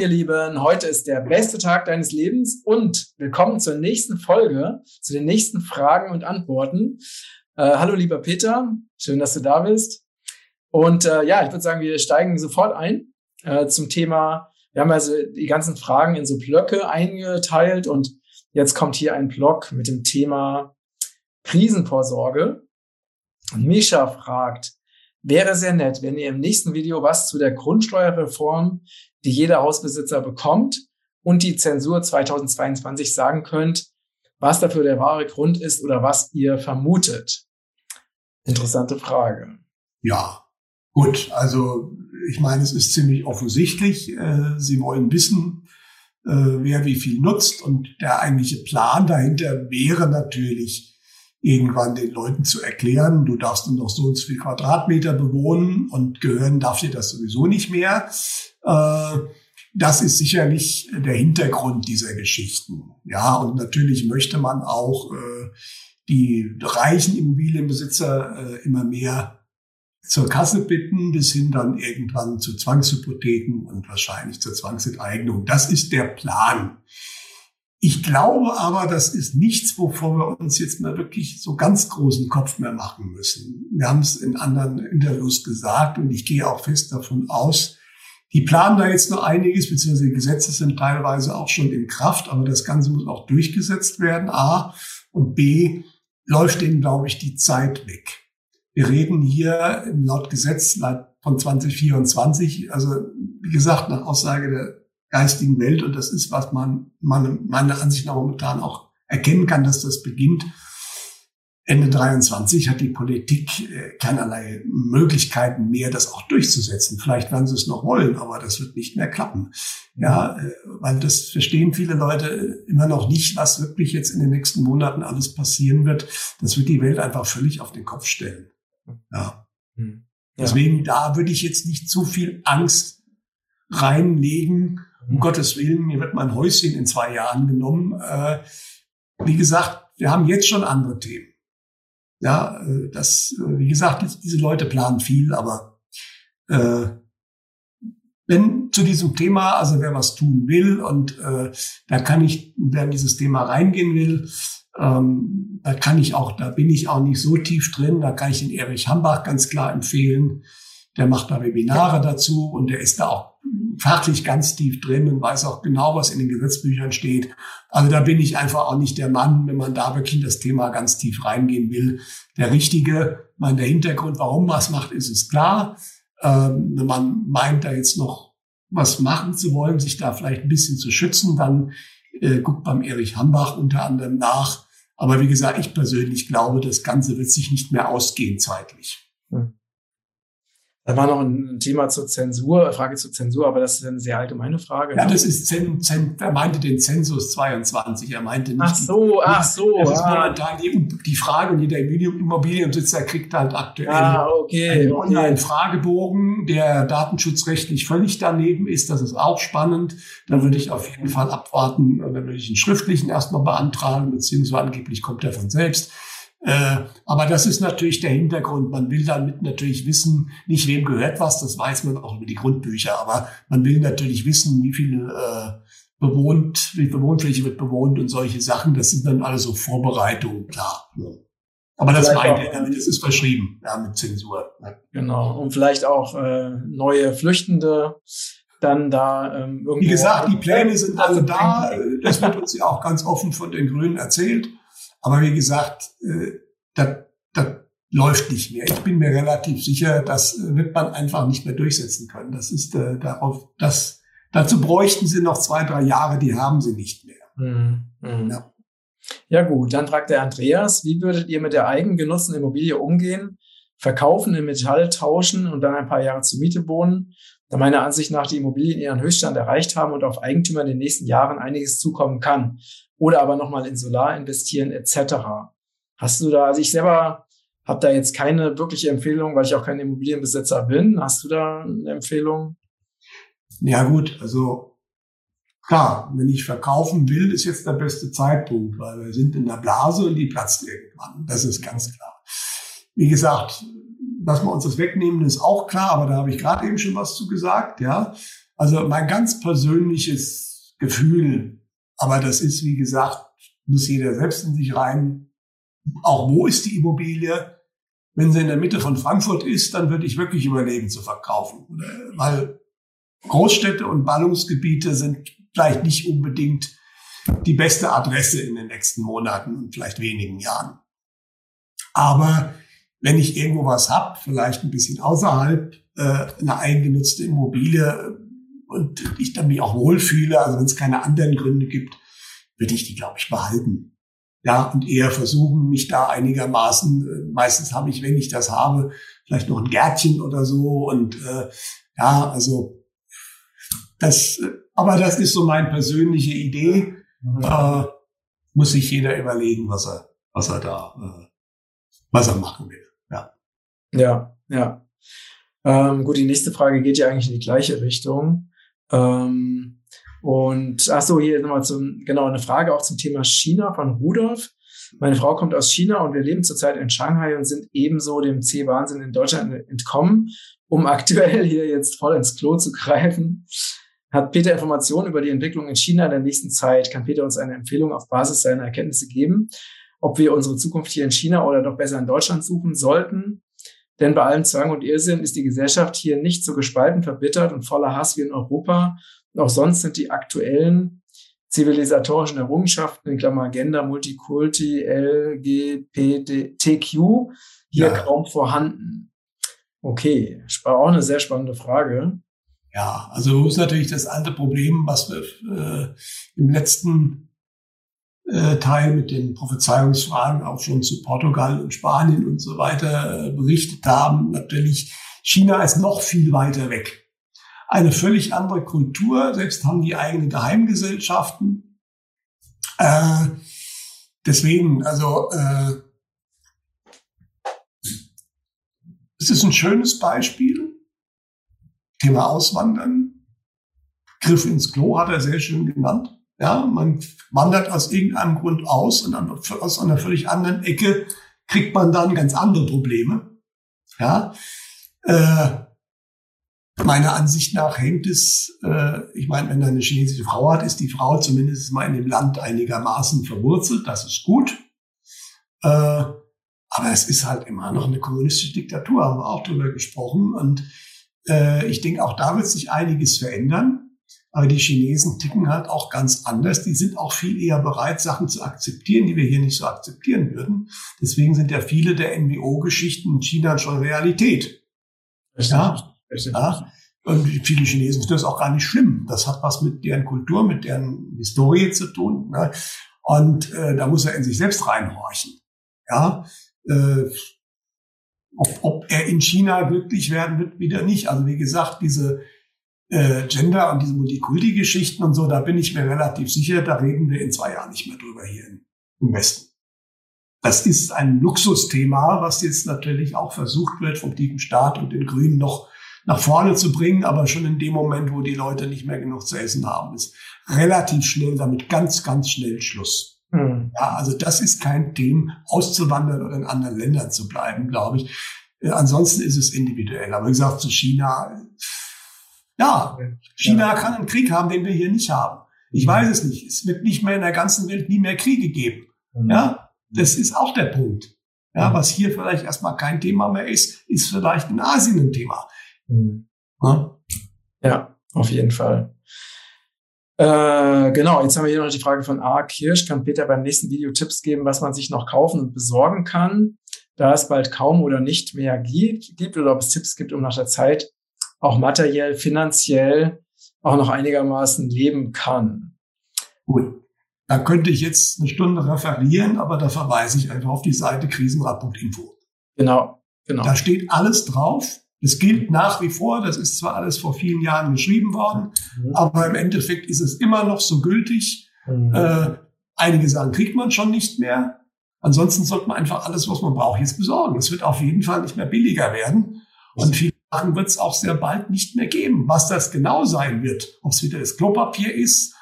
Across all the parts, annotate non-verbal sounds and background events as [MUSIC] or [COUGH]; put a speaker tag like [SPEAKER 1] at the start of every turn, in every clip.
[SPEAKER 1] ihr Lieben, heute ist der beste Tag deines Lebens und willkommen zur nächsten Folge, zu den nächsten Fragen und Antworten. Äh, hallo lieber Peter, schön, dass du da bist. Und äh, ja, ich würde sagen, wir steigen sofort ein äh, zum Thema. Wir haben also die ganzen Fragen in so Blöcke eingeteilt und jetzt kommt hier ein Block mit dem Thema Krisenvorsorge. Und Misha fragt, wäre sehr nett, wenn ihr im nächsten Video was zu der Grundsteuerreform, die jeder Hausbesitzer bekommt und die Zensur 2022 sagen könnt, was dafür der wahre Grund ist oder was ihr vermutet. Interessante Frage.
[SPEAKER 2] Ja, gut. Also ich meine, es ist ziemlich offensichtlich. Äh, Sie wollen wissen, äh, wer wie viel nutzt. Und der eigentliche Plan dahinter wäre natürlich, irgendwann den Leuten zu erklären, du darfst nur noch so und so viel Quadratmeter bewohnen und gehören darf dir das sowieso nicht mehr. Äh, das ist sicherlich der Hintergrund dieser Geschichten. Ja, und natürlich möchte man auch die reichen Immobilienbesitzer äh, immer mehr zur Kasse bitten, bis hin dann irgendwann zu Zwangshypotheken und wahrscheinlich zur Zwangsenteignung. Das ist der Plan. Ich glaube aber, das ist nichts, wovor wir uns jetzt mal wirklich so ganz großen Kopf mehr machen müssen. Wir haben es in anderen Interviews gesagt und ich gehe auch fest davon aus, die planen da jetzt noch einiges, beziehungsweise die Gesetze sind teilweise auch schon in Kraft, aber das Ganze muss auch durchgesetzt werden, A. Und B, läuft denen, glaube ich, die Zeit weg. Wir reden hier laut Gesetz von 2024, also wie gesagt, nach Aussage der geistigen Welt, und das ist, was man, man meiner Ansicht nach momentan auch erkennen kann, dass das beginnt, Ende 23 hat die Politik äh, keinerlei Möglichkeiten mehr, das auch durchzusetzen. Vielleicht werden sie es noch wollen, aber das wird nicht mehr klappen. Ja, äh, weil das verstehen viele Leute immer noch nicht, was wirklich jetzt in den nächsten Monaten alles passieren wird. Das wird die Welt einfach völlig auf den Kopf stellen. Ja. Hm. Deswegen, da würde ich jetzt nicht zu viel Angst reinlegen. Um. Gottes Willen, mir wird mein Häuschen in zwei Jahren genommen. Äh, wie gesagt, wir haben jetzt schon andere Themen. Ja, äh, das, äh, wie gesagt, diese Leute planen viel, aber äh, wenn zu diesem Thema, also wer was tun will und äh, da kann ich, wer in dieses Thema reingehen will, ähm, da kann ich auch, da bin ich auch nicht so tief drin, da kann ich den Erich Hambach ganz klar empfehlen. Der macht da Webinare dazu und der ist da auch fachlich ganz tief drin und weiß auch genau, was in den Gesetzbüchern steht. Also da bin ich einfach auch nicht der Mann, wenn man da wirklich in das Thema ganz tief reingehen will. Der richtige, mein der Hintergrund, warum man es macht, ist es klar. Ähm, wenn man meint, da jetzt noch was machen zu wollen, sich da vielleicht ein bisschen zu schützen, dann äh, guckt beim Erich Hambach unter anderem nach. Aber wie gesagt, ich persönlich glaube, das Ganze wird sich nicht mehr ausgehen zeitlich. Hm.
[SPEAKER 1] Da war noch ein Thema zur Zensur, Frage zur Zensur, aber das ist eine sehr allgemeine Frage.
[SPEAKER 2] Ja, das ist Zen, Zen, er meinte den Zensus 22, er meinte nicht.
[SPEAKER 1] Ach so, ach so.
[SPEAKER 2] Das ist ah. momentan die, die Frage und jeder Immobilienbesitzer kriegt halt aktuell ah, okay, einen okay. Online-Fragebogen, der datenschutzrechtlich völlig daneben ist. Das ist auch spannend. Da würde ich auf jeden Fall abwarten, dann würde ich einen schriftlichen erstmal beantragen, beziehungsweise angeblich kommt er von selbst. Äh, aber das ist natürlich der Hintergrund. Man will damit natürlich wissen, nicht wem gehört was, das weiß man auch über die Grundbücher, aber man will natürlich wissen, wie viel äh, bewohnt, wie viel Wohnfläche wird bewohnt und solche Sachen. Das sind dann alles so Vorbereitungen, klar. Aber das meint er damit, das ist verschrieben, ja, mit Zensur.
[SPEAKER 1] Ja. Genau. Und vielleicht auch äh, neue Flüchtende dann da ähm,
[SPEAKER 2] irgendwie. Wie gesagt, die Pläne sind alle da. Das wird uns ja auch ganz offen von den Grünen erzählt. Aber wie gesagt, äh, das, das läuft nicht mehr. Ich bin mir relativ sicher, das wird man einfach nicht mehr durchsetzen können. Das ist äh, darauf, das, dazu bräuchten sie noch zwei, drei Jahre, die haben sie nicht mehr. Mhm.
[SPEAKER 1] Mhm. Ja. ja gut, dann fragt der Andreas, wie würdet ihr mit der eigengenutzten Immobilie umgehen? Verkaufen in Metall tauschen und dann ein paar Jahre zur Miete wohnen? Da meiner Ansicht nach die Immobilien ihren Höchststand erreicht haben und auf Eigentümer in den nächsten Jahren einiges zukommen kann oder aber nochmal in Solar investieren etc. Hast du da, also ich selber habe da jetzt keine wirkliche Empfehlung, weil ich auch kein Immobilienbesitzer bin. Hast du da eine Empfehlung?
[SPEAKER 2] Ja gut, also klar, wenn ich verkaufen will, ist jetzt der beste Zeitpunkt, weil wir sind in der Blase und die platzt irgendwann. Das ist ganz klar. Wie gesagt, dass wir uns das wegnehmen, ist auch klar, aber da habe ich gerade eben schon was zu gesagt, ja. Also mein ganz persönliches Gefühl, aber das ist, wie gesagt, muss jeder selbst in sich rein. Auch wo ist die Immobilie? Wenn sie in der Mitte von Frankfurt ist, dann würde ich wirklich überlegen zu verkaufen. Weil Großstädte und Ballungsgebiete sind vielleicht nicht unbedingt die beste Adresse in den nächsten Monaten und vielleicht wenigen Jahren. Aber wenn ich irgendwo was hab, vielleicht ein bisschen außerhalb, äh, eine eingenutzte Immobilie und ich dann mich auch wohlfühle, also wenn es keine anderen Gründe gibt, würde ich die, glaube ich, behalten. Ja, und eher versuchen, mich da einigermaßen, äh, meistens habe ich, wenn ich das habe, vielleicht noch ein Gärtchen oder so. Und äh, ja, also das, aber das ist so meine persönliche Idee. Mhm. Äh, muss sich jeder überlegen, was er, was er da, äh, was er machen will. Ja.
[SPEAKER 1] Ja. Ähm, gut, die nächste Frage geht ja eigentlich in die gleiche Richtung. Ähm, und ach so, hier nochmal zum, genau, eine Frage auch zum Thema China von Rudolf. Meine Frau kommt aus China und wir leben zurzeit in Shanghai und sind ebenso dem C-Wahnsinn in Deutschland entkommen, um [LAUGHS] aktuell hier jetzt voll ins Klo zu greifen. Hat Peter Informationen über die Entwicklung in China in der nächsten Zeit? Kann Peter uns eine Empfehlung auf Basis seiner Erkenntnisse geben, ob wir unsere Zukunft hier in China oder doch besser in Deutschland suchen sollten? Denn bei allem Zwang und Irrsinn ist die Gesellschaft hier nicht so gespalten, verbittert und voller Hass wie in Europa. Und auch sonst sind die aktuellen zivilisatorischen Errungenschaften, in Klammer Agenda, Multikulti, LGBTQ, hier ja. kaum vorhanden. Okay, war auch eine sehr spannende Frage.
[SPEAKER 2] Ja, also ist natürlich das alte Problem, was wir äh, im letzten Teil mit den Prophezeiungsfragen auch schon zu Portugal und Spanien und so weiter äh, berichtet haben. Natürlich, China ist noch viel weiter weg. Eine völlig andere Kultur, selbst haben die eigene Geheimgesellschaften. Äh, deswegen, also äh, es ist ein schönes Beispiel. Thema Auswandern. Griff ins Klo hat er sehr schön genannt. Ja, man wandert aus irgendeinem Grund aus und aus einer völlig anderen Ecke kriegt man dann ganz andere Probleme. Ja, äh, meiner Ansicht nach hängt es, äh, ich meine, wenn er eine chinesische Frau hat, ist die Frau zumindest mal in dem Land einigermaßen verwurzelt. Das ist gut. Äh, aber es ist halt immer noch eine kommunistische Diktatur, haben wir auch drüber gesprochen. Und äh, ich denke, auch da wird sich einiges verändern. Aber die Chinesen ticken halt auch ganz anders. Die sind auch viel eher bereit, Sachen zu akzeptieren, die wir hier nicht so akzeptieren würden. Deswegen sind ja viele der NWO-Geschichten in China schon Realität. Ja? ja? Und viele Chinesen finden das auch gar nicht schlimm. Das hat was mit deren Kultur, mit deren Historie zu tun. Ne? Und äh, da muss er in sich selbst reinhorchen. Ja, äh, ob, ob er in China glücklich werden wird, wieder nicht. Also wie gesagt, diese äh, Gender und diese Multikulti-Geschichten und so, da bin ich mir relativ sicher, da reden wir in zwei Jahren nicht mehr drüber hier im Westen. Das ist ein Luxusthema, was jetzt natürlich auch versucht wird, vom tiefen Staat und den Grünen noch nach vorne zu bringen, aber schon in dem Moment, wo die Leute nicht mehr genug zu essen haben, ist relativ schnell damit ganz, ganz schnell Schluss. Mhm. Ja, also das ist kein Thema, auszuwandern oder in anderen Ländern zu bleiben, glaube ich. Äh, ansonsten ist es individuell. Aber wie gesagt, zu China, ja, China kann einen Krieg haben, den wir hier nicht haben. Ich mhm. weiß es nicht. Es wird nicht mehr in der ganzen Welt nie mehr Kriege geben. Mhm. Ja, das ist auch der Punkt. Ja, mhm. was hier vielleicht erstmal kein Thema mehr ist, ist vielleicht in Asien ein Thema.
[SPEAKER 1] Ja? ja, auf jeden Fall. Äh, genau, jetzt haben wir hier noch die Frage von A. Kirsch. Kann Peter beim nächsten Video Tipps geben, was man sich noch kaufen und besorgen kann, da es bald kaum oder nicht mehr gibt, gibt oder ob es Tipps gibt, um nach der Zeit auch materiell, finanziell auch noch einigermaßen leben kann.
[SPEAKER 2] Gut. Da könnte ich jetzt eine Stunde referieren, aber da verweise ich einfach auf die Seite krisenrad.info.
[SPEAKER 1] Genau, genau.
[SPEAKER 2] Da steht alles drauf. Es gilt nach wie vor, das ist zwar alles vor vielen Jahren geschrieben worden, mhm. aber im Endeffekt ist es immer noch so gültig. Mhm. Äh, einige sagen, kriegt man schon nicht mehr. Ansonsten sollte man einfach alles, was man braucht, jetzt besorgen. Es wird auf jeden Fall nicht mehr billiger werden. Und viele Sachen wird es auch sehr bald nicht mehr geben. Was das genau sein wird, ob es wieder das Klopapier ist,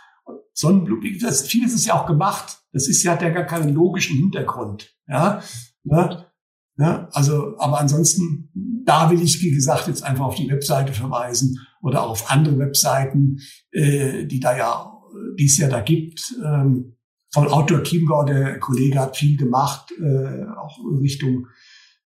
[SPEAKER 2] Sonnenblumen, das, vieles ist ja auch gemacht. Das ist ja hat ja gar keinen logischen Hintergrund. Ja, ne? ja, also, aber ansonsten, da will ich, wie gesagt, jetzt einfach auf die Webseite verweisen oder auf andere Webseiten, äh, die da ja, die es ja da gibt. Ähm, von Outdoor Chiemgau, der Kollege hat viel gemacht, äh, auch Richtung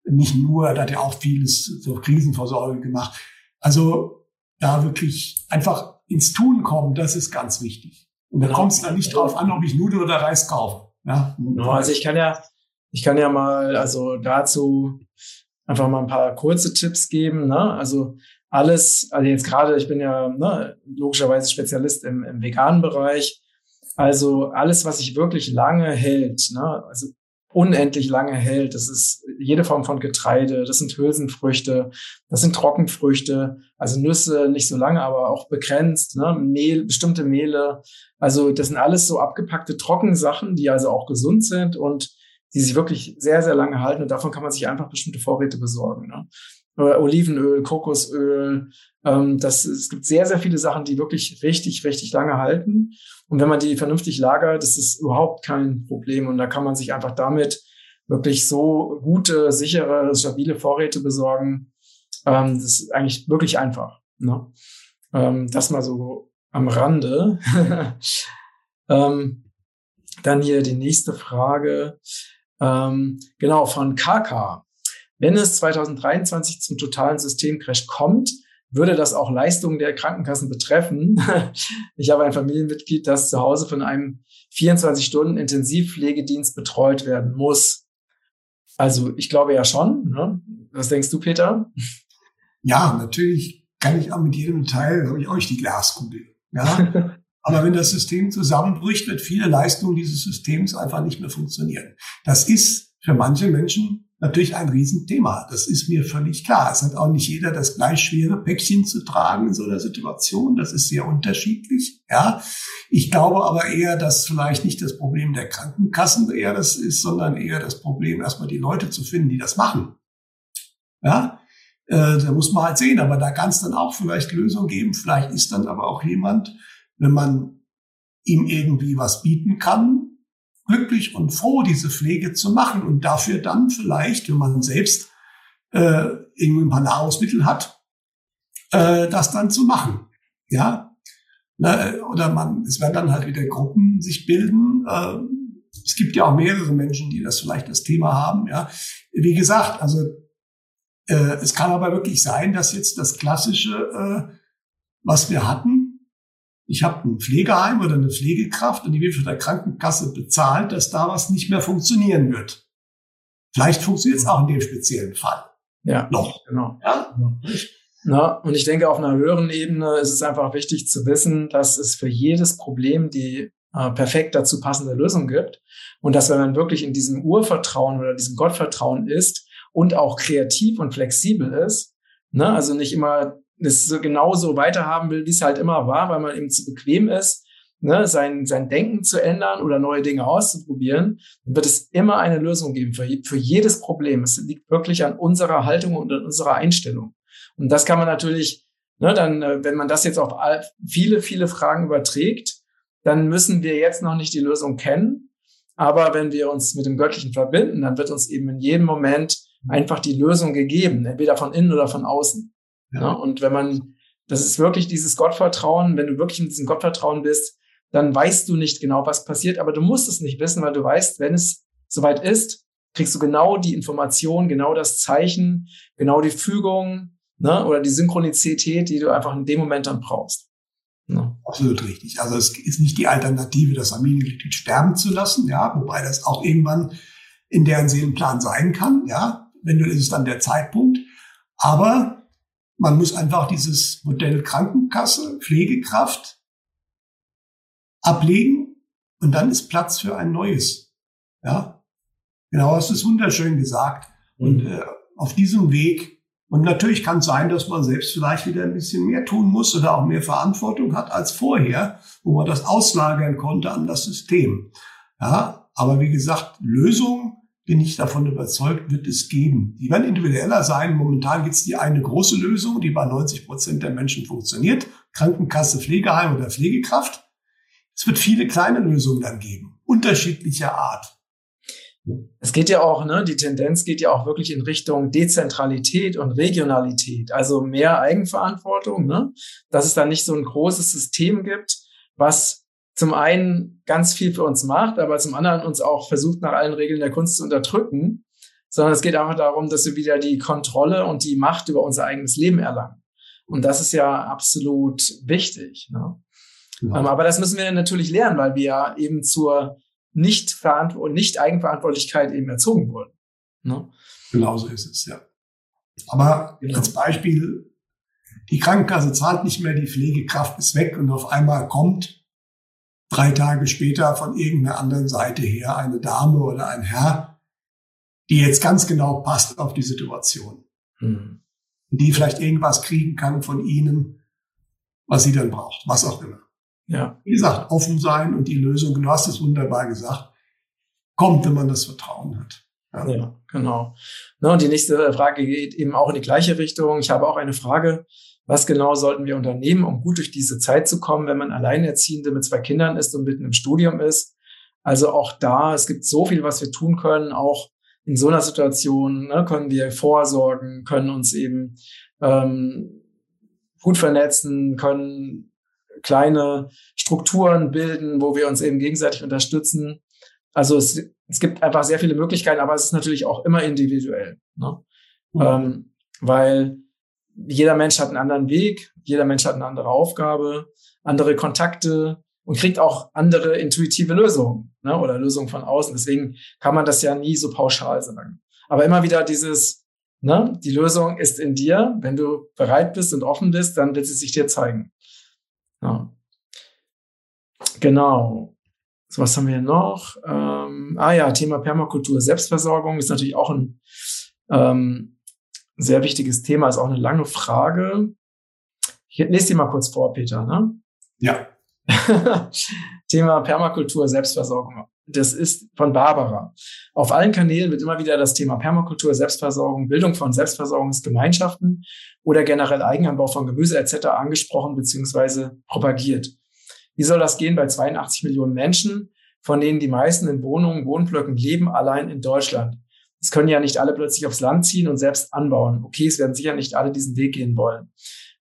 [SPEAKER 2] nicht nur, da hat er auch vieles zur Krisenversorgung gemacht. Also da wirklich einfach ins Tun kommen, das ist ganz wichtig. Und da genau. kommt es dann nicht drauf an, ob ich Nudeln oder Reis kaufe. Ja?
[SPEAKER 1] Genau, also ich kann ja, ich kann ja mal, also dazu einfach mal ein paar kurze Tipps geben. Ne? Also alles, also jetzt gerade, ich bin ja ne, logischerweise Spezialist im, im veganen Bereich. Also alles, was sich wirklich lange hält, ne? also unendlich lange hält, das ist jede Form von Getreide, das sind Hülsenfrüchte, das sind Trockenfrüchte, also Nüsse nicht so lange, aber auch begrenzt, ne? Mehl, bestimmte Mehle. Also das sind alles so abgepackte Trockensachen, die also auch gesund sind und die sich wirklich sehr, sehr lange halten. Und davon kann man sich einfach bestimmte Vorräte besorgen. Ne? Olivenöl, Kokosöl. Ähm, das, es gibt sehr, sehr viele Sachen, die wirklich richtig, richtig lange halten. Und wenn man die vernünftig lagert, das ist überhaupt kein Problem. Und da kann man sich einfach damit wirklich so gute, sichere, stabile Vorräte besorgen. Ähm, das ist eigentlich wirklich einfach. Ne? Ähm, das mal so am Rande. [LAUGHS] ähm, dann hier die nächste Frage. Ähm, genau, von KK. Wenn es 2023 zum totalen Systemcrash kommt, würde das auch Leistungen der Krankenkassen betreffen. [LAUGHS] ich habe ein Familienmitglied, das zu Hause von einem 24-Stunden-Intensivpflegedienst betreut werden muss. Also ich glaube ja schon. Ne? Was denkst du, Peter?
[SPEAKER 2] Ja, natürlich kann ich auch mit jedem Teil, habe ich auch nicht die Glaskugel. Ja? [LAUGHS] Aber wenn das System zusammenbricht, wird viele Leistungen dieses Systems einfach nicht mehr funktionieren. Das ist für manche Menschen natürlich ein Riesenthema. Das ist mir völlig klar. Es hat auch nicht jeder das gleich schwere Päckchen zu tragen in so einer Situation. Das ist sehr unterschiedlich. Ja, ich glaube aber eher, dass vielleicht nicht das Problem der Krankenkassen eher das ist, sondern eher das Problem, erstmal die Leute zu finden, die das machen. Ja, äh, da muss man halt sehen. Aber da kann es dann auch vielleicht Lösungen geben. Vielleicht ist dann aber auch jemand, wenn man ihm irgendwie was bieten kann, glücklich und froh, diese Pflege zu machen und dafür dann vielleicht, wenn man selbst äh, irgendwie ein paar Nahrungsmittel hat, äh, das dann zu machen. Ja, Na, oder man, es werden dann halt wieder Gruppen sich bilden. Äh, es gibt ja auch mehrere Menschen, die das vielleicht das Thema haben. Ja, wie gesagt, also äh, es kann aber wirklich sein, dass jetzt das klassische, äh, was wir hatten, ich habe ein Pflegeheim oder eine Pflegekraft und die wird von der Krankenkasse bezahlt, dass da was nicht mehr funktionieren wird. Vielleicht funktioniert es auch in dem speziellen Fall.
[SPEAKER 1] Ja, noch. Genau. Ja? Na, und ich denke, auf einer höheren Ebene ist es einfach wichtig zu wissen, dass es für jedes Problem die äh, perfekt dazu passende Lösung gibt. Und dass wenn man wirklich in diesem Urvertrauen oder diesem Gottvertrauen ist und auch kreativ und flexibel ist, ne, also nicht immer es so genauso weiterhaben will, wie es halt immer war, weil man eben zu bequem ist, ne, sein, sein Denken zu ändern oder neue Dinge auszuprobieren, dann wird es immer eine Lösung geben für, für jedes Problem. Es liegt wirklich an unserer Haltung und an unserer Einstellung. Und das kann man natürlich, ne, dann, äh, wenn man das jetzt auf viele, viele Fragen überträgt, dann müssen wir jetzt noch nicht die Lösung kennen. Aber wenn wir uns mit dem Göttlichen verbinden, dann wird uns eben in jedem Moment einfach die Lösung gegeben, entweder von innen oder von außen. Ja. Ne? Und wenn man, das ist wirklich dieses Gottvertrauen, wenn du wirklich in diesem Gottvertrauen bist, dann weißt du nicht genau, was passiert, aber du musst es nicht wissen, weil du weißt, wenn es soweit ist, kriegst du genau die Information, genau das Zeichen, genau die Fügung ne, oder die Synchronizität, die du einfach in dem Moment dann brauchst.
[SPEAKER 2] Ne? Absolut richtig. Also es ist nicht die Alternative, das Familienmitglied sterben zu lassen, ja, wobei das auch irgendwann in deren Seelenplan sein kann, ja, wenn du ist es dann der Zeitpunkt. Aber man muss einfach dieses Modell Krankenkasse, Pflegekraft ablegen und dann ist Platz für ein neues. Ja, genau, hast es wunderschön gesagt. Und mhm. äh, auf diesem Weg und natürlich kann es sein, dass man selbst vielleicht wieder ein bisschen mehr tun muss oder auch mehr Verantwortung hat als vorher, wo man das auslagern konnte an das System. Ja, aber wie gesagt, Lösung bin ich davon überzeugt, wird es geben. Die werden individueller sein. Momentan gibt es die eine große Lösung, die bei 90 Prozent der Menschen funktioniert. Krankenkasse, Pflegeheim oder Pflegekraft. Es wird viele kleine Lösungen dann geben, unterschiedlicher Art.
[SPEAKER 1] Es geht ja auch, ne, die Tendenz geht ja auch wirklich in Richtung Dezentralität und Regionalität, also mehr Eigenverantwortung, ne, dass es da nicht so ein großes System gibt, was zum einen ganz viel für uns macht, aber zum anderen uns auch versucht, nach allen Regeln der Kunst zu unterdrücken, sondern es geht einfach darum, dass wir wieder die Kontrolle und die Macht über unser eigenes Leben erlangen. Und das ist ja absolut wichtig. Ne? Ja. Ähm, aber das müssen wir natürlich lernen, weil wir ja eben zur nicht, nicht eben erzogen wurden.
[SPEAKER 2] Ne? Genauso ist es, ja. Aber genau. als Beispiel, die Krankenkasse zahlt nicht mehr, die Pflegekraft ist weg und auf einmal kommt drei Tage später von irgendeiner anderen Seite her eine Dame oder ein Herr, die jetzt ganz genau passt auf die Situation. Mhm. Die vielleicht irgendwas kriegen kann von Ihnen, was sie dann braucht, was auch immer. Ja. Wie gesagt, offen sein und die Lösung, du hast es wunderbar gesagt, kommt, wenn man das Vertrauen hat.
[SPEAKER 1] Ja, ja genau. Na, und die nächste Frage geht eben auch in die gleiche Richtung. Ich habe auch eine Frage. Was genau sollten wir unternehmen, um gut durch diese Zeit zu kommen, wenn man Alleinerziehende mit zwei Kindern ist und mitten im Studium ist? Also auch da, es gibt so viel, was wir tun können. Auch in so einer Situation ne, können wir vorsorgen, können uns eben ähm, gut vernetzen, können kleine Strukturen bilden, wo wir uns eben gegenseitig unterstützen. Also es, es gibt einfach sehr viele Möglichkeiten, aber es ist natürlich auch immer individuell. Ne? Mhm. Ähm, weil jeder Mensch hat einen anderen Weg, jeder Mensch hat eine andere Aufgabe, andere Kontakte und kriegt auch andere intuitive Lösungen ne? oder Lösungen von außen. Deswegen kann man das ja nie so pauschal sagen. Aber immer wieder dieses, ne? die Lösung ist in dir. Wenn du bereit bist und offen bist, dann wird sie sich dir zeigen. Ja. Genau. So, was haben wir noch? Ähm, ah ja, Thema Permakultur. Selbstversorgung ist natürlich auch ein ähm, sehr wichtiges Thema, ist auch eine lange Frage. Ich lese die mal kurz vor, Peter. Ne?
[SPEAKER 2] Ja. [LAUGHS]
[SPEAKER 1] Thema Permakultur, Selbstversorgung. Das ist von Barbara. Auf allen Kanälen wird immer wieder das Thema Permakultur, Selbstversorgung, Bildung von Selbstversorgungsgemeinschaften oder generell Eigenanbau von Gemüse etc. angesprochen bzw. propagiert. Wie soll das gehen bei 82 Millionen Menschen, von denen die meisten in Wohnungen, Wohnblöcken leben, allein in Deutschland? Es können ja nicht alle plötzlich aufs Land ziehen und selbst anbauen. Okay, es werden sicher nicht alle diesen Weg gehen wollen.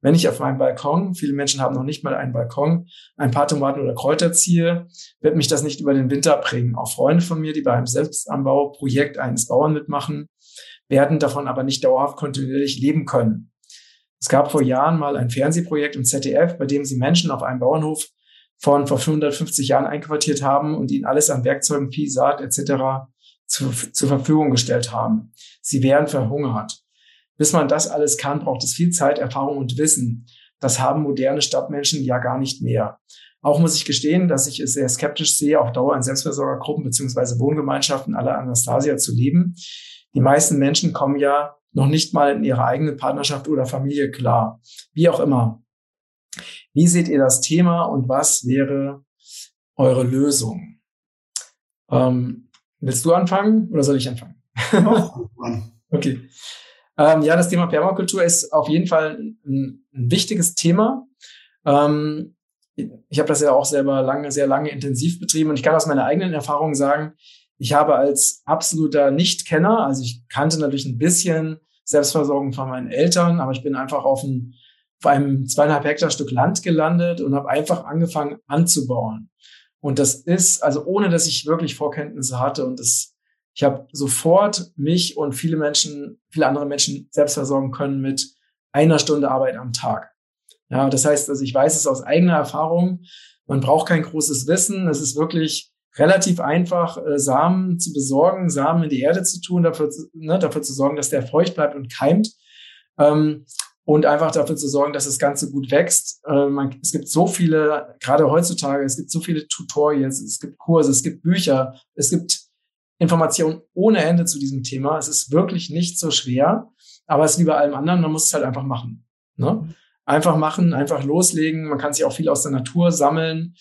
[SPEAKER 1] Wenn ich auf meinem Balkon, viele Menschen haben noch nicht mal einen Balkon, ein paar Tomaten oder Kräuter ziehe, wird mich das nicht über den Winter bringen. Auch Freunde von mir, die bei einem Selbstanbauprojekt eines Bauern mitmachen, werden davon aber nicht dauerhaft kontinuierlich leben können. Es gab vor Jahren mal ein Fernsehprojekt im ZDF, bei dem sie Menschen auf einem Bauernhof von vor 550 Jahren einquartiert haben und ihnen alles an Werkzeugen, Vieh, Saat etc. Zu, zur Verfügung gestellt haben. Sie wären verhungert. Bis man das alles kann, braucht es viel Zeit, Erfahrung und Wissen. Das haben moderne Stadtmenschen ja gar nicht mehr. Auch muss ich gestehen, dass ich es sehr skeptisch sehe, auf Dauer in Selbstversorgergruppen beziehungsweise Wohngemeinschaften aller Anastasia zu leben. Die meisten Menschen kommen ja noch nicht mal in ihrer eigenen Partnerschaft oder Familie klar. Wie auch immer. Wie seht ihr das Thema und was wäre eure Lösung? Ähm, willst du anfangen oder soll ich anfangen? [LAUGHS] okay. Ähm, ja, das Thema Permakultur ist auf jeden Fall ein, ein wichtiges Thema. Ähm, ich habe das ja auch selber lange, sehr lange intensiv betrieben und ich kann aus meiner eigenen Erfahrung sagen, ich habe als absoluter Nichtkenner, also ich kannte natürlich ein bisschen Selbstversorgung von meinen Eltern, aber ich bin einfach auf, ein, auf einem zweieinhalb Hektar Stück Land gelandet und habe einfach angefangen anzubauen. Und das ist, also ohne dass ich wirklich Vorkenntnisse hatte und das ich habe sofort mich und viele Menschen, viele andere Menschen selbst versorgen können mit einer Stunde Arbeit am Tag. Ja, das heißt, also ich weiß es aus eigener Erfahrung. Man braucht kein großes Wissen. Es ist wirklich relativ einfach, äh, Samen zu besorgen, Samen in die Erde zu tun, dafür, ne, dafür zu sorgen, dass der feucht bleibt und keimt. Ähm, und einfach dafür zu sorgen, dass das Ganze gut wächst. Äh, man, es gibt so viele, gerade heutzutage, es gibt so viele Tutorials, es gibt Kurse, es gibt Bücher, es gibt Informationen ohne Ende zu diesem Thema. Es ist wirklich nicht so schwer, aber es ist wie bei allem anderen, man muss es halt einfach machen. Ne? Einfach machen, einfach loslegen. Man kann sich auch viel aus der Natur sammeln.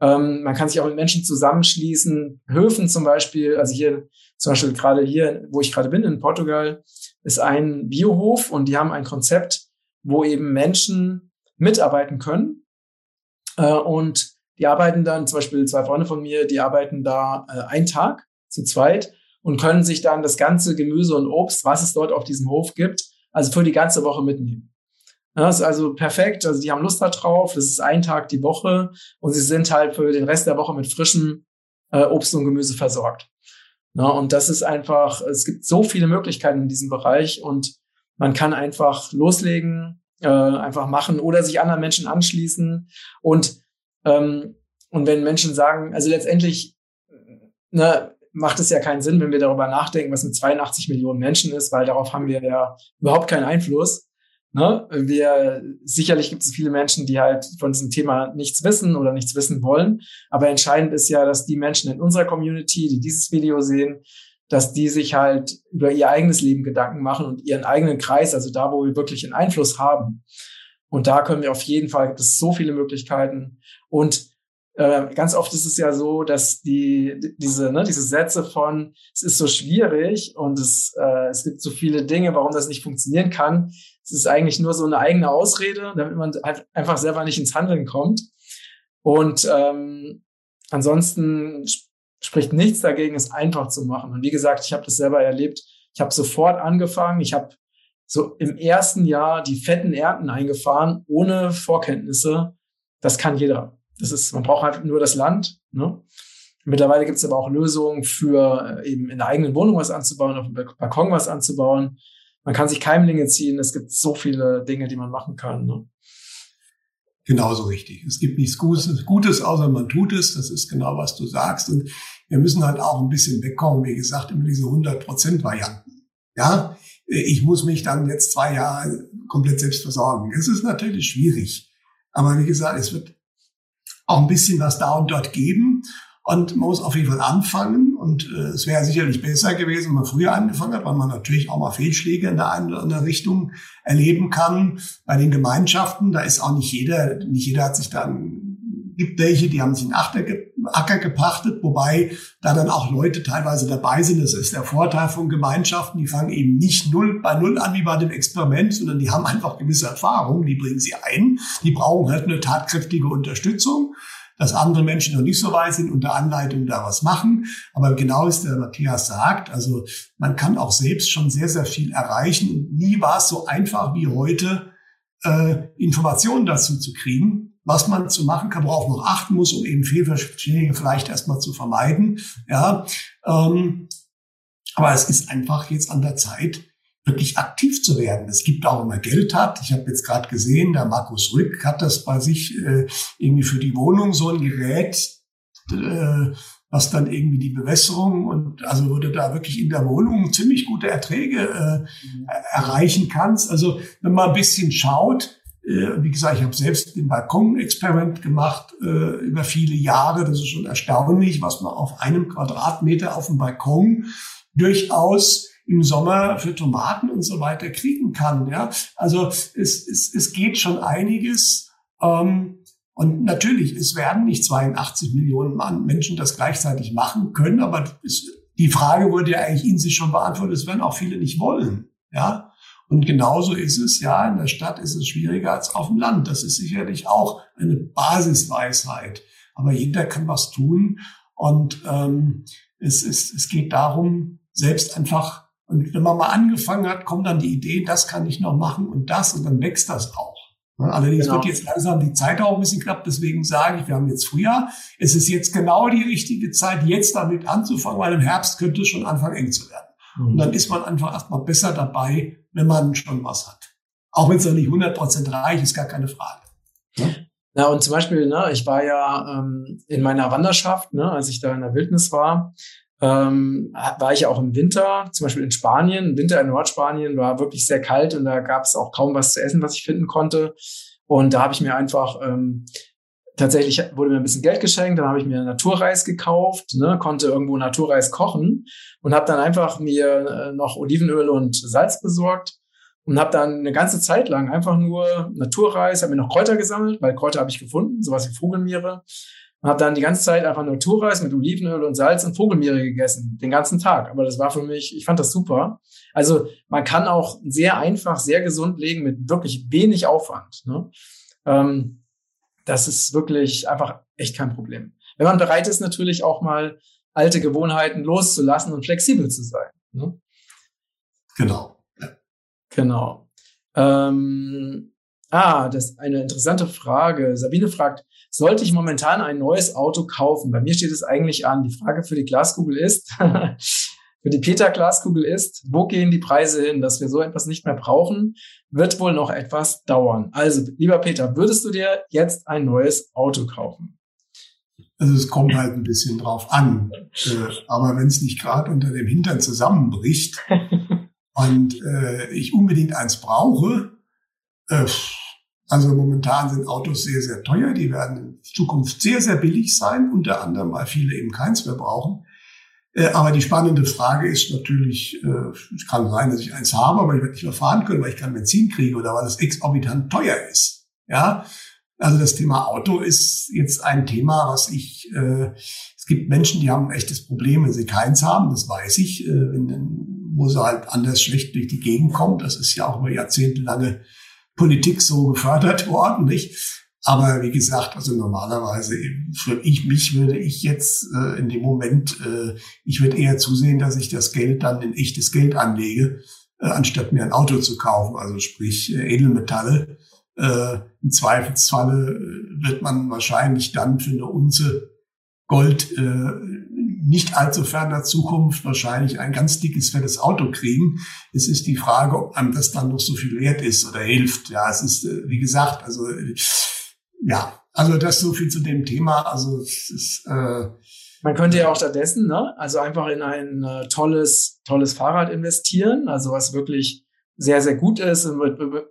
[SPEAKER 1] Ähm, man kann sich auch mit Menschen zusammenschließen. Höfen zum Beispiel, also hier zum Beispiel gerade hier, wo ich gerade bin, in Portugal, ist ein Biohof und die haben ein Konzept, wo eben Menschen mitarbeiten können. Äh, und die arbeiten dann, zum Beispiel zwei Freunde von mir, die arbeiten da äh, einen Tag zu zweit und können sich dann das ganze Gemüse und Obst, was es dort auf diesem Hof gibt, also für die ganze Woche mitnehmen. Das ist also perfekt. Also die haben Lust darauf. Das ist ein Tag die Woche und sie sind halt für den Rest der Woche mit frischem äh, Obst und Gemüse versorgt. Ja, und das ist einfach, es gibt so viele Möglichkeiten in diesem Bereich und man kann einfach loslegen, äh, einfach machen oder sich anderen Menschen anschließen. Und, ähm, und wenn Menschen sagen, also letztendlich ne, macht es ja keinen Sinn, wenn wir darüber nachdenken, was mit 82 Millionen Menschen ist, weil darauf haben wir ja überhaupt keinen Einfluss. Ne? Wir, sicherlich gibt es viele Menschen, die halt von diesem Thema nichts wissen oder nichts wissen wollen. Aber entscheidend ist ja, dass die Menschen in unserer Community, die dieses Video sehen, dass die sich halt über ihr eigenes Leben Gedanken machen und ihren eigenen Kreis, also da, wo wir wirklich einen Einfluss haben. Und da können wir auf jeden Fall, gibt es so viele Möglichkeiten. Und äh, ganz oft ist es ja so, dass die, diese, ne, diese Sätze von, es ist so schwierig und es, äh, es gibt so viele Dinge, warum das nicht funktionieren kann. Es ist eigentlich nur so eine eigene Ausrede, damit man halt einfach selber nicht ins Handeln kommt. Und ähm, ansonsten spricht nichts dagegen, es einfach zu machen. Und wie gesagt, ich habe das selber erlebt. Ich habe sofort angefangen. Ich habe so im ersten Jahr die fetten Ernten eingefahren, ohne Vorkenntnisse. Das kann jeder. Das ist, man braucht halt nur das Land. Ne? Mittlerweile gibt es aber auch Lösungen für äh, eben in der eigenen Wohnung was anzubauen, auf dem Balkon was anzubauen. Man kann sich Keimlinge ziehen. Es gibt so viele Dinge, die man machen kann. Ne?
[SPEAKER 2] Genauso richtig. Es gibt nichts Gutes, außer man tut es. Das ist genau, was du sagst. Und wir müssen halt auch ein bisschen wegkommen, wie gesagt, immer diese 100-Prozent-Varianten. Ja, ich muss mich dann jetzt zwei Jahre komplett selbst versorgen. Das ist natürlich schwierig. Aber wie gesagt, es wird auch ein bisschen was da und dort geben. Und man muss auf jeden Fall anfangen. Und äh, es wäre sicherlich besser gewesen, wenn man früher angefangen hat, weil man natürlich auch mal Fehlschläge in der einen oder anderen Richtung erleben kann. Bei den Gemeinschaften, da ist auch nicht jeder, nicht jeder hat sich dann, gibt welche, die haben sich einen Achter, Acker gepachtet, wobei da dann auch Leute teilweise dabei sind. Das ist der Vorteil von Gemeinschaften. Die fangen eben nicht null bei null an wie bei dem Experiment, sondern die haben einfach gewisse Erfahrungen, die bringen sie ein. Die brauchen halt eine tatkräftige Unterstützung dass andere Menschen noch nicht so weit sind, unter Anleitung da was machen. Aber genau ist der Matthias sagt, also man kann auch selbst schon sehr, sehr viel erreichen. Und nie war es so einfach wie heute, äh, Informationen dazu zu kriegen was man zu machen kann, worauf man achten muss, um eben Fehlverständige vielleicht erstmal zu vermeiden. Ja, ähm, aber es ist einfach jetzt an der Zeit, wirklich aktiv zu werden. Es gibt auch, wenn man Geld hat. Ich habe jetzt gerade gesehen, der Markus Rück hat das bei sich äh, irgendwie für die Wohnung so ein Gerät, äh, was dann irgendwie die Bewässerung und also würde da wirklich in der Wohnung ziemlich gute Erträge äh, mhm. erreichen kannst. Also wenn man ein bisschen schaut, wie gesagt, ich habe selbst den Balkonexperiment gemacht äh, über viele Jahre. Das ist schon erstaunlich, was man auf einem Quadratmeter auf dem Balkon durchaus im Sommer für Tomaten und so weiter kriegen kann. Ja, also es, es, es geht schon einiges. Ähm, und natürlich, es werden nicht 82 Millionen Menschen das gleichzeitig machen können, aber es, die Frage wurde ja eigentlich in sich schon beantwortet. Es werden auch viele nicht wollen. Ja, und genauso ist es, ja, in der Stadt ist es schwieriger als auf dem Land. Das ist sicherlich auch eine Basisweisheit. Aber jeder kann was tun. Und ähm, es, es, es geht darum, selbst einfach, und wenn man mal angefangen hat, kommt dann die Idee, das kann ich noch machen und das, und dann wächst das auch. Allerdings genau. wird jetzt langsam die Zeit auch ein bisschen knapp, deswegen sage ich, wir haben jetzt Frühjahr. Es ist jetzt genau die richtige Zeit, jetzt damit anzufangen, weil im Herbst könnte es schon anfangen eng zu werden. Mhm. Und dann ist man einfach erstmal besser dabei, wenn man schon was hat. Auch wenn es noch nicht 100% reich ist, gar keine Frage.
[SPEAKER 1] Ja? Na, und zum Beispiel, ne, ich war ja ähm, in meiner Wanderschaft, ne, als ich da in der Wildnis war, ähm, war ich auch im Winter, zum Beispiel in Spanien. Winter in Nordspanien war wirklich sehr kalt und da gab es auch kaum was zu essen, was ich finden konnte. Und da habe ich mir einfach ähm, tatsächlich wurde mir ein bisschen Geld geschenkt, dann habe ich mir Naturreis gekauft, ne, konnte irgendwo Naturreis kochen und habe dann einfach mir äh, noch Olivenöl und Salz besorgt und habe dann eine ganze Zeit lang einfach nur Naturreis, habe mir noch Kräuter gesammelt, weil Kräuter habe ich gefunden, sowas wie Vogelmiere und habe dann die ganze Zeit einfach Naturreis mit Olivenöl und Salz und Vogelmiere gegessen, den ganzen Tag. Aber das war für mich, ich fand das super. Also man kann auch sehr einfach, sehr gesund legen mit wirklich wenig Aufwand. Ne? Ähm, das ist wirklich einfach echt kein Problem. Wenn man bereit ist, natürlich auch mal alte Gewohnheiten loszulassen und flexibel zu sein. Ne?
[SPEAKER 2] Genau.
[SPEAKER 1] Genau. Ähm, ah, das ist eine interessante Frage. Sabine fragt, sollte ich momentan ein neues Auto kaufen? Bei mir steht es eigentlich an. Die Frage für die Glaskugel ist, [LAUGHS] für die Peter Glaskugel ist, wo gehen die Preise hin, dass wir so etwas nicht mehr brauchen, wird wohl noch etwas dauern. Also, lieber Peter, würdest du dir jetzt ein neues Auto kaufen?
[SPEAKER 2] Also es kommt halt ein bisschen drauf an. Äh, aber wenn es nicht gerade unter dem Hintern zusammenbricht [LAUGHS] und äh, ich unbedingt eins brauche, äh, also momentan sind Autos sehr, sehr teuer. Die werden in Zukunft sehr, sehr billig sein, unter anderem, weil viele eben keins mehr brauchen. Äh, aber die spannende Frage ist natürlich, äh, es kann sein, dass ich eins habe, aber ich werde nicht mehr fahren können, weil ich kein Benzin kriege oder weil es exorbitant teuer ist. Ja, also das Thema Auto ist jetzt ein Thema, was ich, äh, es gibt Menschen, die haben ein echtes Problem, wenn sie keins haben, das weiß ich, äh, wenn, wo sie halt anders schlecht durch die Gegend kommen. Das ist ja auch über jahrzehntelange Politik so gefördert worden, nicht? Aber wie gesagt, also normalerweise für ich mich würde ich jetzt äh, in dem Moment, äh, ich würde eher zusehen, dass ich das Geld dann in echtes Geld anlege, äh, anstatt mir ein Auto zu kaufen, also sprich äh, Edelmetalle. Äh, Im Zweifelsfalle äh, wird man wahrscheinlich dann für eine Unze Gold nicht allzu ferner Zukunft wahrscheinlich ein ganz dickes, fettes Auto kriegen. Es ist die Frage, ob einem das dann noch so viel wert ist oder hilft. Ja, es ist, wie gesagt, also ja, also das so viel zu dem Thema. Also es ist äh,
[SPEAKER 1] man könnte ja auch stattdessen, ne, also einfach in ein äh, tolles, tolles Fahrrad investieren, also was wirklich sehr, sehr gut ist und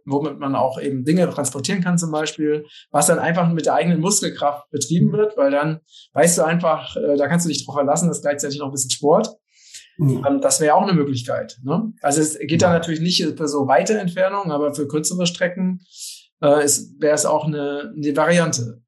[SPEAKER 1] womit man auch eben Dinge transportieren kann zum Beispiel, was dann einfach mit der eigenen Muskelkraft betrieben wird, weil dann weißt du einfach, äh, da kannst du dich drauf verlassen, das ist gleichzeitig noch ein bisschen Sport. Mhm. Ähm, das wäre auch eine Möglichkeit. Ne? Also es geht da natürlich nicht für so weite Entfernungen, aber für kürzere Strecken äh, wäre es auch eine, eine Variante.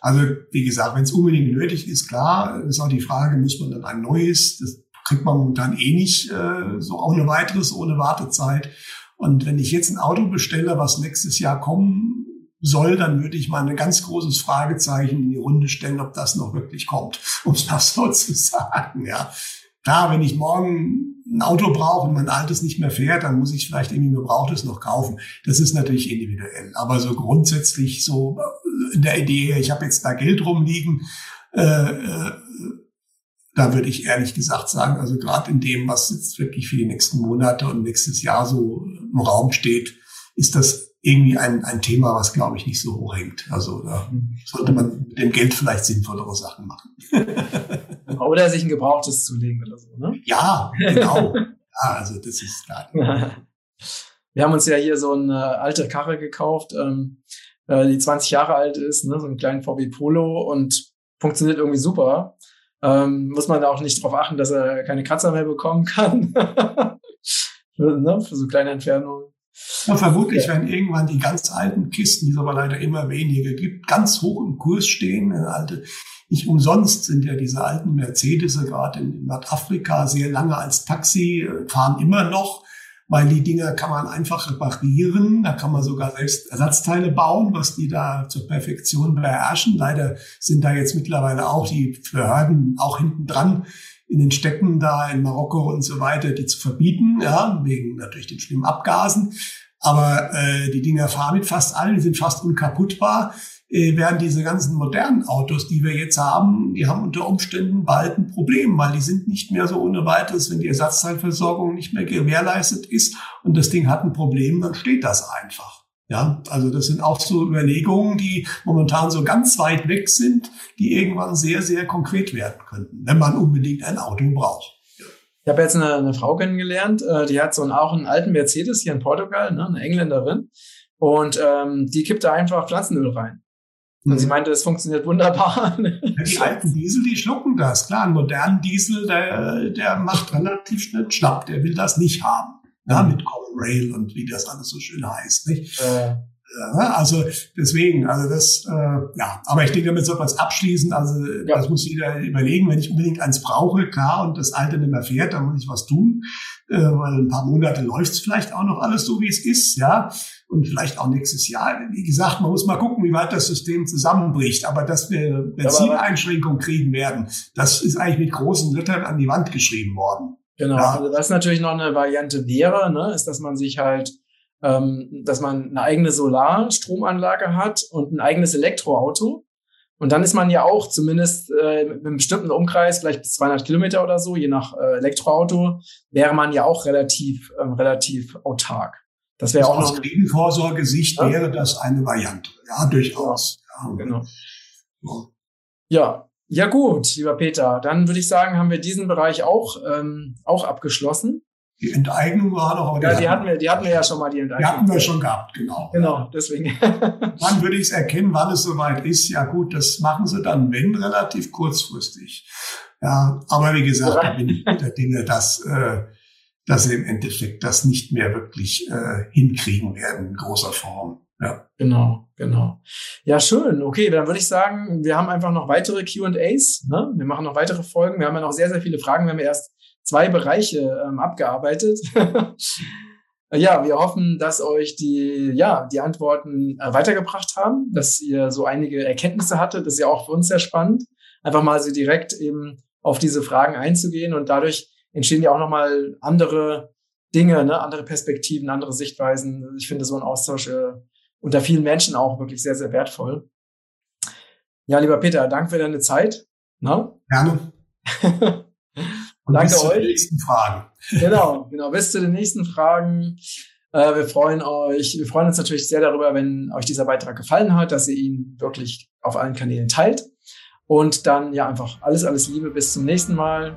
[SPEAKER 2] Also wie gesagt, wenn es unbedingt nötig ist, klar, ist auch die Frage, muss man dann ein neues, das kriegt man momentan eh nicht äh, so auch eine weiteres ohne Wartezeit. Und wenn ich jetzt ein Auto bestelle, was nächstes Jahr kommen soll, dann würde ich mal ein ganz großes Fragezeichen in die Runde stellen, ob das noch wirklich kommt, um es das so zu sagen. Ja, klar, wenn ich morgen ein Auto brauche und mein altes nicht mehr fährt, dann muss ich vielleicht irgendwie gebrauchtes noch kaufen. Das ist natürlich individuell. Aber so grundsätzlich so in der Idee, ich habe jetzt da Geld rumliegen, äh, äh da würde ich ehrlich gesagt sagen, also gerade in dem, was jetzt wirklich für die nächsten Monate und nächstes Jahr so im Raum steht, ist das irgendwie ein, ein Thema, was, glaube ich, nicht so hoch hängt. Also da sollte man mit dem Geld vielleicht sinnvollere Sachen machen. [LAUGHS]
[SPEAKER 1] oder sich ein Gebrauchtes zulegen oder so, ne?
[SPEAKER 2] Ja, genau. ja, also das ist klar. [LAUGHS]
[SPEAKER 1] Wir haben uns ja hier so eine alte Karre gekauft, ähm, äh, die 20 Jahre alt ist, ne, so einen kleinen VW Polo und funktioniert irgendwie super ähm, muss man da auch nicht darauf achten, dass er keine Kratzer mehr bekommen kann. [LAUGHS] ne, für so kleine Entfernungen.
[SPEAKER 2] Ja, vermutlich werden irgendwann die ganz alten Kisten, die es aber leider immer weniger gibt, ganz hoch im Kurs stehen. Alte, nicht umsonst sind ja diese alten Mercedes gerade in Nordafrika sehr lange als Taxi, äh, fahren immer noch weil die Dinger kann man einfach reparieren. Da kann man sogar selbst Ersatzteile bauen, was die da zur Perfektion beherrschen. Leider sind da jetzt mittlerweile auch die Behörden auch hinten dran in den Städten da in Marokko und so weiter, die zu verbieten, ja, wegen natürlich den schlimmen Abgasen. Aber äh, die Dinger fahren mit fast allen, die sind fast unkaputtbar äh, während diese ganzen modernen Autos, die wir jetzt haben, die haben unter Umständen bald ein Problem, weil die sind nicht mehr so ohne weiteres, wenn die Ersatzteilversorgung nicht mehr gewährleistet ist und das Ding hat ein Problem, dann steht das einfach. Ja, also das sind auch so Überlegungen, die momentan so ganz weit weg sind, die irgendwann sehr, sehr konkret werden könnten, wenn man unbedingt ein Auto braucht.
[SPEAKER 1] Ich habe jetzt eine, eine, Frau kennengelernt, äh, die hat so einen, auch einen alten Mercedes hier in Portugal, ne, eine Engländerin. Und ähm, die kippt da einfach Pflanzenöl rein. Und sie mhm. meinte, es funktioniert wunderbar. [LAUGHS]
[SPEAKER 2] Die alten Diesel, die schlucken das. Klar, ein modernen Diesel, der, der macht relativ schnell Schnapp. Der will das nicht haben. Ja, mhm. Rail und wie das alles so schön heißt. Nicht? Äh. Also deswegen, also das, äh, ja, aber ich denke, damit soll man es abschließen. Also ja. das muss jeder überlegen. Wenn ich unbedingt eins brauche, klar, und das alte nicht mehr fährt, dann muss ich was tun, äh, weil ein paar Monate läuft es vielleicht auch noch alles so, wie es ist, ja. Und vielleicht auch nächstes Jahr. Wie gesagt, man muss mal gucken, wie weit das System zusammenbricht. Aber dass wir Benzineinschränkungen kriegen werden, das ist eigentlich mit großen Lettern an die Wand geschrieben worden.
[SPEAKER 1] Genau, ja. also was natürlich noch eine Variante wäre, ne, ist, dass man sich halt ähm, dass man eine eigene Solarstromanlage hat und ein eigenes Elektroauto. Und dann ist man ja auch zumindest äh, mit einem bestimmten Umkreis, vielleicht bis 200 Kilometer oder so, je nach äh, Elektroauto, wäre man ja auch relativ, ähm, relativ autark.
[SPEAKER 2] Das wäre also auch aus Krisenvorsorgesicht ja? wäre das eine Variante. Ja, durchaus. Ja, genau.
[SPEAKER 1] Ja. Ja. Gut, lieber Peter, dann würde ich sagen, haben wir diesen Bereich auch, ähm, auch abgeschlossen.
[SPEAKER 2] Die Enteignung war doch.
[SPEAKER 1] Ja, die hatten, wir, die hatten wir ja schon mal, die Enteignung.
[SPEAKER 2] Die hatten wir schon gehabt, genau.
[SPEAKER 1] Genau, deswegen. [LAUGHS]
[SPEAKER 2] Wann würde ich es erkennen, wann es soweit ist? Ja gut, das machen sie dann, wenn, relativ kurzfristig. Ja, aber wie gesagt, da bin ich [LAUGHS] der Dinge, dass, äh, dass sie im Endeffekt das nicht mehr wirklich äh, hinkriegen werden in großer Form. Ja.
[SPEAKER 1] Genau, genau. Ja, schön. Okay, dann würde ich sagen, wir haben einfach noch weitere Q&As. Ne? Wir machen noch weitere Folgen. Wir haben ja noch sehr, sehr viele Fragen. Wir haben ja erst zwei Bereiche ähm, abgearbeitet. [LAUGHS] ja, wir hoffen, dass euch die, ja, die Antworten äh, weitergebracht haben, dass ihr so einige Erkenntnisse hattet. Das ist ja auch für uns sehr spannend, einfach mal so direkt eben auf diese Fragen einzugehen und dadurch entstehen ja auch nochmal andere Dinge, ne, andere Perspektiven, andere Sichtweisen. Ich finde so ein Austausch äh, unter vielen Menschen auch wirklich sehr, sehr wertvoll. Ja, lieber Peter, danke für deine Zeit.
[SPEAKER 2] Ne? Gerne. [LAUGHS]
[SPEAKER 1] Und Danke bis zu
[SPEAKER 2] euch. den nächsten Fragen.
[SPEAKER 1] Genau, genau. Bis zu den nächsten Fragen. Äh, wir freuen euch, wir freuen uns natürlich sehr darüber, wenn euch dieser Beitrag gefallen hat, dass ihr ihn wirklich auf allen Kanälen teilt. Und dann ja einfach alles, alles Liebe. Bis zum nächsten Mal.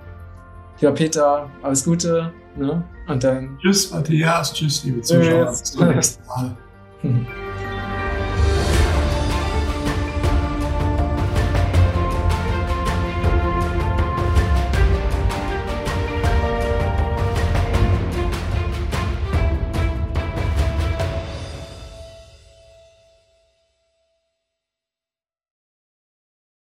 [SPEAKER 1] Lieber Peter, alles Gute. Ne? Und dann.
[SPEAKER 2] Tschüss, Matthias. Tschüss, liebe Zuschauer. Bis zum nächsten Mal. [LAUGHS]